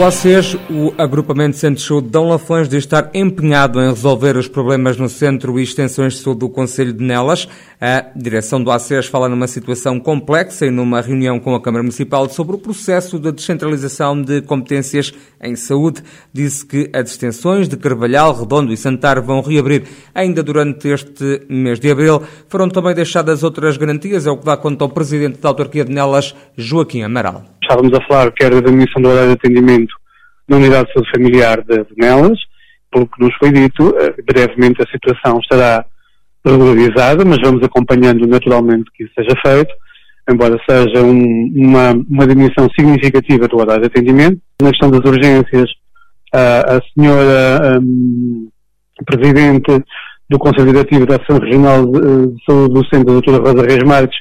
ACES, o Agrupamento Centro de Saúde Dão Lafões, diz estar empenhado em resolver os problemas no Centro e Extensões de Saúde do Conselho de Nelas. A direção do ACES fala numa situação complexa e numa reunião com a Câmara Municipal sobre o processo de descentralização de competências em saúde. Disse que as extensões de Carvalhal, Redondo e Santar vão reabrir ainda durante este mês de abril. Foram também deixadas outras garantias, é o que dá conta ao Presidente da Autarquia de Nelas, Joaquim Amaral estávamos a falar quer da diminuição do horário de atendimento na unidade de saúde familiar de Nelas, pelo que nos foi dito, eh, brevemente a situação estará regularizada, mas vamos acompanhando naturalmente que isso seja feito, embora seja um, uma, uma diminuição significativa do horário de atendimento. Na questão das urgências, a, a senhora um, Presidente do Conselho Diretivo da Ação Regional de Saúde do Centro, a doutora Rosa Reis Marques,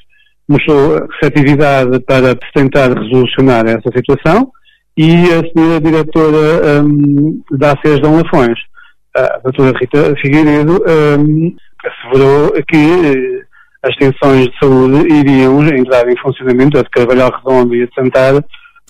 mostrou receptividade para tentar resolucionar essa situação e a senhora diretora um, da ACES Dom Lafões, a doutora Rita Figueiredo, um, assegurou que uh, as tensões de saúde iriam entrar em funcionamento, a de Carvalhal Redondo e a de Santana,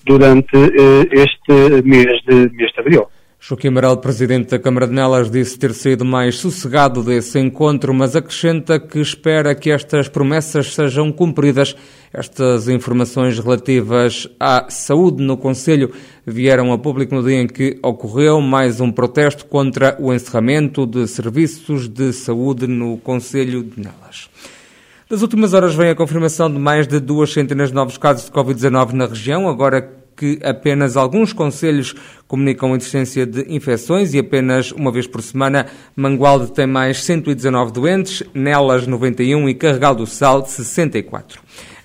durante uh, este mês de, mês de abril. Joaquim Amaral, presidente da Câmara de Nelas, disse ter saído mais sossegado desse encontro, mas acrescenta que espera que estas promessas sejam cumpridas. Estas informações relativas à saúde no Conselho vieram a público no dia em que ocorreu mais um protesto contra o encerramento de serviços de saúde no Conselho de Nelas. Das últimas horas vem a confirmação de mais de duas centenas de novos casos de Covid-19 na região, agora que apenas alguns conselhos comunicam a existência de infecções e apenas uma vez por semana Mangualde tem mais 119 doentes, Nelas 91 e Carregal do Sal 64.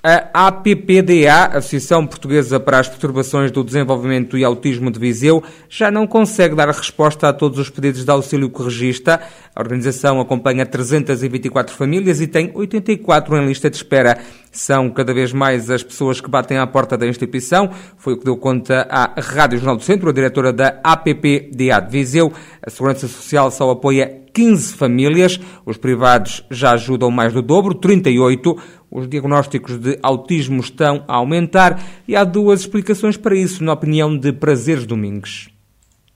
A APPDA, Associação Portuguesa para as Perturbações do Desenvolvimento e Autismo de Viseu, já não consegue dar resposta a todos os pedidos de auxílio que registra. A organização acompanha 324 famílias e tem 84 em lista de espera. São cada vez mais as pessoas que batem à porta da instituição. Foi o que deu conta à Rádio Jornal do Centro, a diretora da APPDA de Viseu. A Segurança Social só apoia 15 famílias. Os privados já ajudam mais do dobro, 38. Os diagnósticos de autismo estão a aumentar e há duas explicações para isso, na opinião de Prazeres Domingos.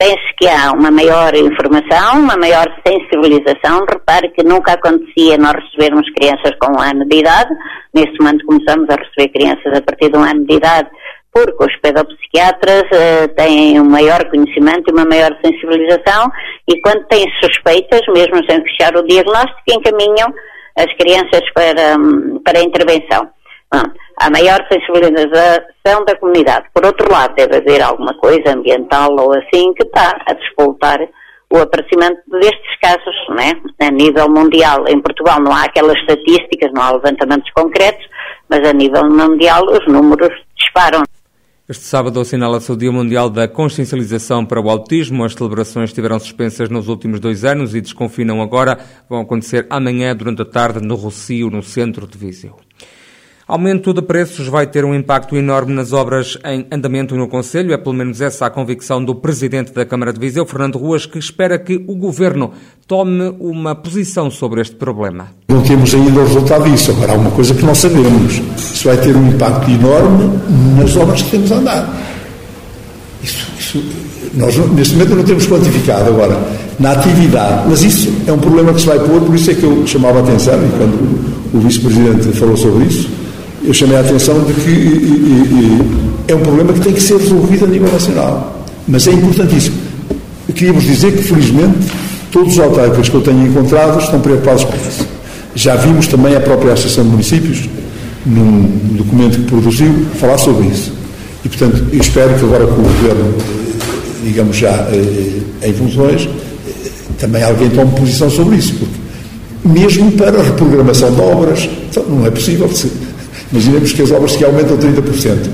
Penso que há uma maior informação, uma maior sensibilização. Repare que nunca acontecia nós recebermos crianças com um ano de idade. Neste momento começamos a receber crianças a partir de um ano de idade, porque os pedopsiquiatras uh, têm um maior conhecimento e uma maior sensibilização e quando têm suspeitas, mesmo sem fechar o diagnóstico, encaminham as crianças para, para a intervenção. A maior sensibilização da comunidade. Por outro lado, deve haver alguma coisa ambiental ou assim que está a despoltar o aparecimento destes casos, né? A nível mundial, em Portugal não há aquelas estatísticas, não há levantamentos concretos, mas a nível mundial os números disparam. Este sábado assinala-se o Dia Mundial da Consciencialização para o Autismo. As celebrações estiveram suspensas nos últimos dois anos e desconfinam agora. Vão acontecer amanhã, durante a tarde, no Rocio, no centro de Viseu. Aumento de preços vai ter um impacto enorme nas obras em andamento no Conselho. É pelo menos essa a convicção do Presidente da Câmara de Viseu, Fernando Ruas, que espera que o Governo tome uma posição sobre este problema. Não temos ainda o resultado disso. Agora, há uma coisa que não sabemos. Isso vai ter um impacto enorme nas obras que temos a andar. Isso, isso, nós, neste momento, não temos quantificado. Agora, na atividade, mas isso é um problema que se vai pôr, por isso é que eu chamava a atenção, e quando o Vice-Presidente falou sobre isso, eu chamei a atenção de que e, e, é um problema que tem que ser resolvido a nível nacional. Mas é importantíssimo. Vos dizer que, felizmente, todos os autárquicos que eu tenho encontrado estão preocupados com isso. Já vimos também a própria Associação de Municípios, num documento que produziu, falar sobre isso. E, portanto, eu espero que agora com o Governo, digamos já eh, em funções, eh, também alguém tome posição sobre isso, porque mesmo para a reprogramação de obras, então, não é possível. Imaginemos que as obras que aumentam 30%.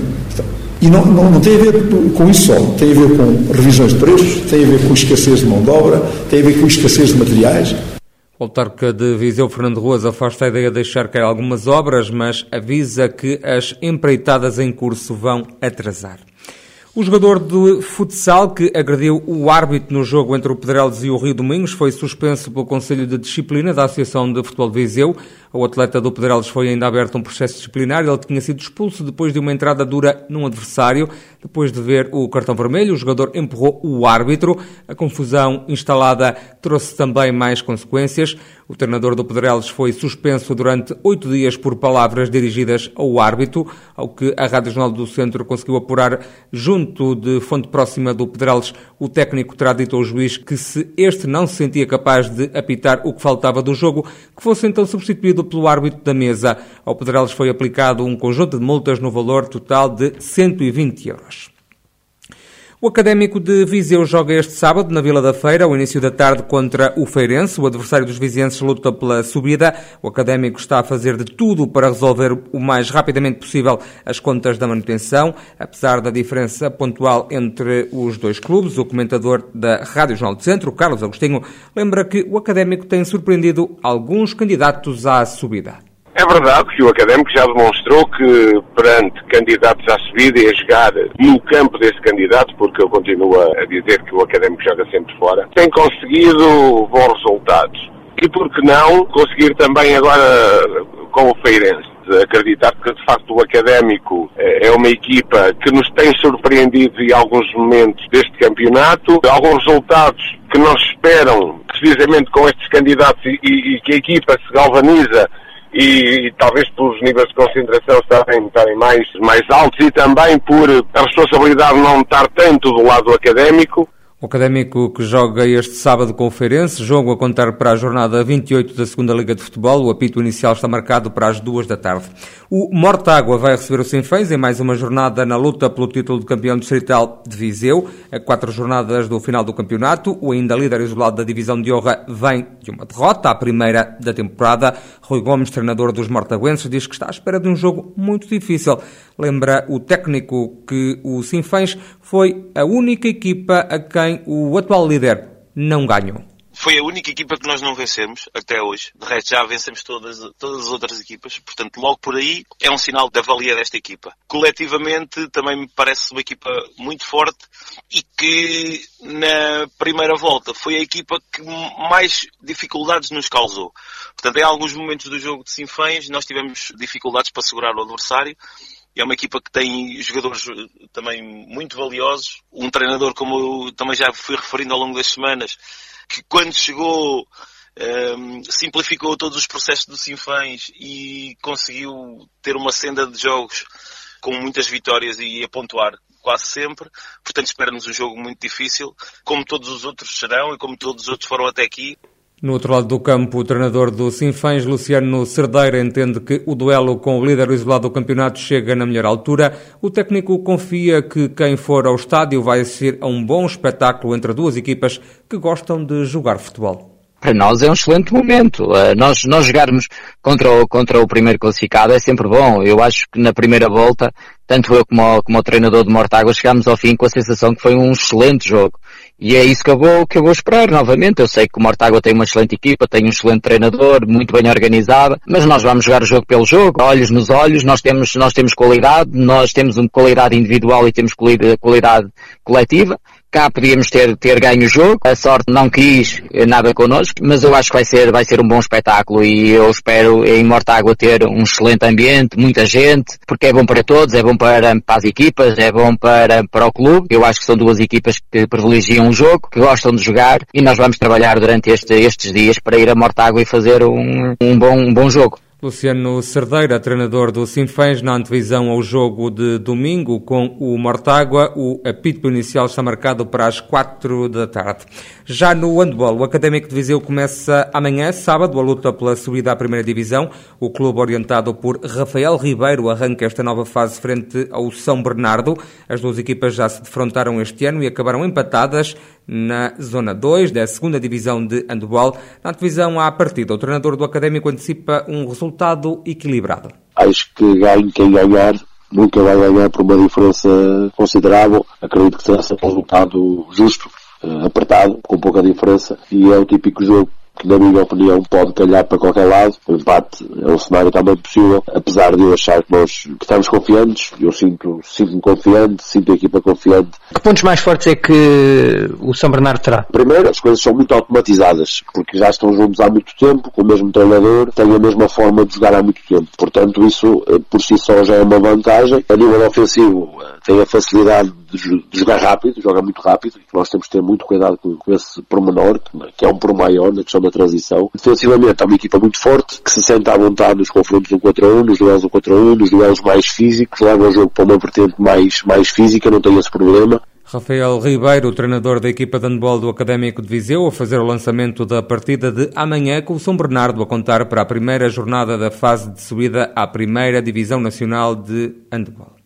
E não, não, não, tem a ver com isso só, tem a ver com revisões de preços, tem a ver com escassez de mão de obra, tem a ver com escassez de materiais. O autarca de Viseu, Fernando Ruas, afasta a ideia de deixar cair algumas obras, mas avisa que as empreitadas em curso vão atrasar. O jogador de futsal que agrediu o árbitro no jogo entre o Pedrelos e o Rio Domingos foi suspenso pelo Conselho de Disciplina da Associação de Futebol de Viseu. O atleta do Pedrelos foi ainda aberto um processo disciplinar. Ele tinha sido expulso depois de uma entrada dura num adversário. Depois de ver o cartão vermelho, o jogador empurrou o árbitro. A confusão instalada trouxe também mais consequências. O treinador do Pedrelos foi suspenso durante oito dias por palavras dirigidas ao árbitro, ao que a Rádio Jornal do Centro conseguiu apurar junto de fonte próxima do Pedrales, o técnico terá dito ao juiz que se este não se sentia capaz de apitar o que faltava do jogo, que fosse então substituído pelo árbitro da mesa. Ao Pedrales foi aplicado um conjunto de multas no valor total de 120 euros. O Académico de Viseu joga este sábado na Vila da Feira, ao início da tarde, contra o Feirense. O adversário dos vizienses luta pela subida. O Académico está a fazer de tudo para resolver o mais rapidamente possível as contas da manutenção. Apesar da diferença pontual entre os dois clubes, o comentador da Rádio Jornal do Centro, Carlos Agostinho, lembra que o Académico tem surpreendido alguns candidatos à subida. É verdade que o Académico já demonstrou que perante candidatos à subida e a jogar no campo desse candidato, porque eu continuo a dizer que o Académico joga sempre fora, tem conseguido bons resultados. E por que não conseguir também agora com o Feirense? acreditar que de facto o Académico é uma equipa que nos tem surpreendido em alguns momentos deste campeonato, alguns resultados que se esperam precisamente com estes candidatos e, e que a equipa se galvaniza e, e, talvez pelos níveis de concentração estarem, estarem mais, mais altos e também por a responsabilidade não estar tanto do lado académico, o Académico que joga este sábado Feirense, jogo a contar para a jornada 28 da Segunda Liga de Futebol. O apito inicial está marcado para as duas da tarde. O Mortágua vai receber o Sinfãs em mais uma jornada na luta pelo título de campeão distrital de Viseu. A quatro jornadas do final do campeonato, o ainda líder isolado da divisão de honra vem de uma derrota, a primeira da temporada. Rui Gomes, treinador dos mortaguenses, diz que está à espera de um jogo muito difícil. Lembra o técnico que o Sinfãs foi a única equipa a quem o atual líder não ganhou. Foi a única equipa que nós não vencemos até hoje. De resto, já vencemos todas, todas as outras equipas. Portanto, logo por aí é um sinal da valia desta equipa. Coletivamente, também me parece uma equipa muito forte e que na primeira volta foi a equipa que mais dificuldades nos causou. Portanto, em alguns momentos do jogo de Sinfãs, nós tivemos dificuldades para segurar o adversário é uma equipa que tem jogadores eh, também muito valiosos. Um treinador, como eu também já fui referindo ao longo das semanas, que quando chegou um, ehm, simplificou todos os processos do Sinfãs e conseguiu ter uma senda de jogos com muitas vitórias e a pontuar quase sempre. Portanto, espera-nos um jogo muito difícil, como todos os outros serão e como todos os outros foram até aqui. No outro lado do campo, o treinador do Sinfãs, Luciano Cerdeira, entende que o duelo com o líder isolado do campeonato chega na melhor altura. O técnico confia que quem for ao estádio vai assistir a um bom espetáculo entre duas equipas que gostam de jogar futebol para nós é um excelente momento. Uh, nós, nós jogarmos contra o, contra o primeiro classificado é sempre bom. Eu acho que na primeira volta, tanto eu como o, como o treinador de Mortágua chegámos ao fim com a sensação que foi um excelente jogo. E é isso que eu vou, que eu vou esperar novamente. Eu sei que o Mortágua tem uma excelente equipa, tem um excelente treinador, muito bem organizada, mas nós vamos jogar o jogo pelo jogo, olhos nos olhos, nós temos, nós temos qualidade, nós temos uma qualidade individual e temos qualidade coletiva Cá podíamos ter, ter ganho o jogo, a sorte não quis nada connosco, mas eu acho que vai ser, vai ser um bom espetáculo e eu espero em Mortágua ter um excelente ambiente, muita gente, porque é bom para todos, é bom para, para as equipas, é bom para, para o clube. Eu acho que são duas equipas que privilegiam o jogo, que gostam de jogar e nós vamos trabalhar durante este, estes dias para ir a Mortágua e fazer um, um, bom, um bom jogo. Luciano Cerdeira, treinador do Sinfãs, na antevisão ao jogo de domingo com o Mortágua. O apito inicial está marcado para as quatro da tarde. Já no handball, o Académico de Viseu começa amanhã, sábado, a luta pela subida à primeira divisão. O clube orientado por Rafael Ribeiro arranca esta nova fase frente ao São Bernardo. As duas equipas já se defrontaram este ano e acabaram empatadas na Zona 2 da segunda divisão de handball. Na divisão à partida, o treinador do Académico antecipa um resultado equilibrado. Acho que ganhe quem ganhar nunca vai ganhar por uma diferença considerável. Acredito que será um resultado justo, eh, apertado, com pouca diferença, e é o típico jogo na minha opinião pode calhar para qualquer lado. O empate é um cenário também possível, apesar de eu achar que nós que estamos confiantes, eu sinto, sinto-me confiante, sinto a equipa confiante. Que pontos mais fortes é que o São Bernardo terá? Primeiro, as coisas são muito automatizadas, porque já estão juntos há muito tempo, com o mesmo treinador, têm a mesma forma de jogar há muito tempo. Portanto, isso eh, por si só já é uma vantagem. A nível ofensivo, eh, tem a facilidade de, jogar rápido, joga muito rápido, e nós temos que ter muito cuidado com, com esse pormenor, que é um por maior na questão da transição. Defensivamente, é uma equipa muito forte, que se sente à vontade nos confrontos 1 contra 1, nos duelos 1 contra 1, nos duelos mais físicos, leva o jogo para uma vertente mais, mais física, não tem esse problema. Rafael Ribeiro, treinador da equipa de handball do Académico de Viseu, a fazer o lançamento da partida de amanhã com o São Bernardo a contar para a primeira jornada da fase de subida à primeira Divisão Nacional de Handball.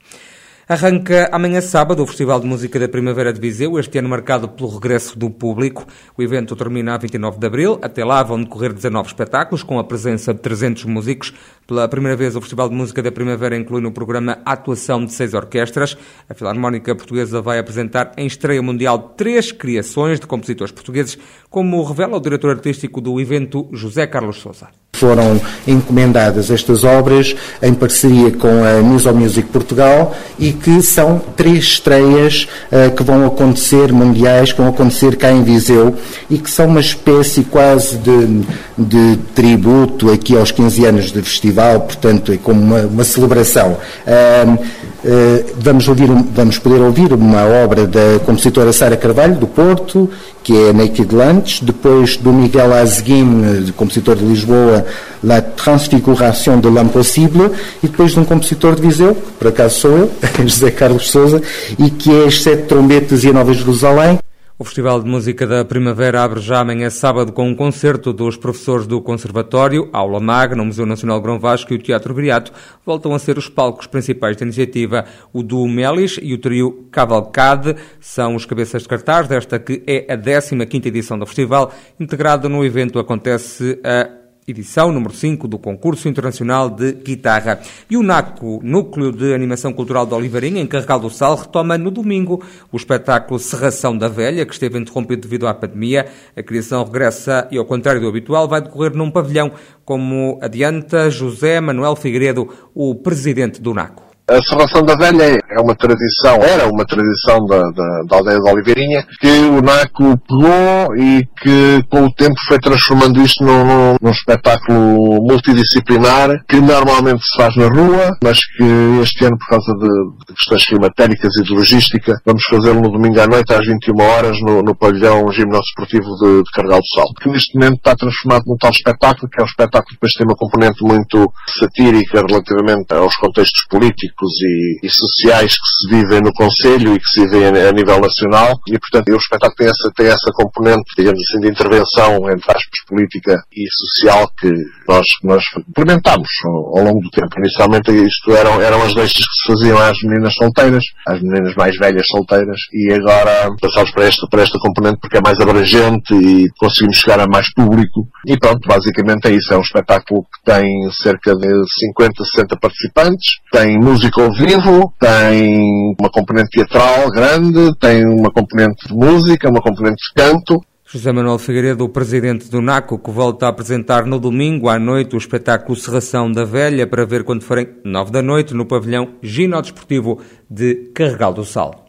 Arranca amanhã sábado o Festival de Música da Primavera de Viseu, este ano marcado pelo regresso do público. O evento termina a 29 de abril. Até lá vão decorrer 19 espetáculos, com a presença de 300 músicos. Pela primeira vez, o Festival de Música da Primavera inclui no programa a atuação de seis orquestras. A Filarmónica Portuguesa vai apresentar em estreia mundial três criações de compositores portugueses, como revela o diretor artístico do evento, José Carlos Souza foram encomendadas estas obras em parceria com a Muso Music Portugal e que são três estreias uh, que vão acontecer mundiais, que vão acontecer cá em Viseu e que são uma espécie quase de, de tributo aqui aos 15 anos de festival, portanto é como uma, uma celebração. Uh, vamos, ouvir, vamos poder ouvir uma obra da compositora Sara Carvalho, do Porto, que é Naked Lunch, depois do Miguel Azguin, compositor de Lisboa, La Transfiguração de l'Impossible, e depois de um compositor de Viseu, que por acaso sou eu, José Carlos Souza, e que é As Sete Trombetas e a Nova Jerusalém. O Festival de Música da Primavera abre já amanhã sábado com um concerto dos professores do Conservatório, Aula Magna, o Museu Nacional Grão Vasco e o Teatro Viriato voltam a ser os palcos principais da iniciativa. O duo Melis e o trio Cavalcade são os cabeças de cartaz desta que é a 15ª edição do festival. Integrado no evento acontece a edição número 5 do Concurso Internacional de Guitarra. E o NACO, Núcleo de Animação Cultural de Oliveirinha, em Carregal do Sal, retoma no domingo o espetáculo Serração da Velha, que esteve interrompido devido à pandemia. A criação regressa e, ao contrário do habitual, vai decorrer num pavilhão, como adianta José Manuel Figueiredo, o presidente do NACO. A Serração da Velha é uma tradição, era uma tradição da, da, da aldeia de Oliveirinha, que o NACO pegou e que com o tempo foi transformando isto num, num, espetáculo multidisciplinar, que normalmente se faz na rua, mas que este ano, por causa de, de questões climatéricas e de logística, vamos fazê-lo no domingo à noite às 21 horas no, no pavilhão gimnosportivo de, de Carregal do Sal, que neste momento está transformado num tal espetáculo, que é um espetáculo que depois tem uma componente muito satírica relativamente aos contextos políticos e, e, sociais que se vivem no Conselho e que se vivem a, nível nacional e, portanto, o espetáculo tem essa, tem essa componente, digamos assim, de intervenção, entre aspas, política e social que nós, nós implementámos ao, ao, longo do tempo. Inicialmente isto eram, eram as deixas que se faziam às meninas solteiras, às meninas mais velhas solteiras e agora passamos para esta, para esta componente porque é mais abrangente e conseguimos chegar a mais público e pronto, basicamente é isso. É um espetáculo que tem cerca de 50, 60 participantes, tem música música ao vivo, tem uma componente teatral grande, tem uma componente de música, uma componente de canto. José Manuel Figueiredo, o presidente do NACO, que volta a apresentar no domingo à noite o espetáculo Serração da Velha, para ver quando forem nove da noite, no pavilhão Gino Desportivo de Carregal do Sal.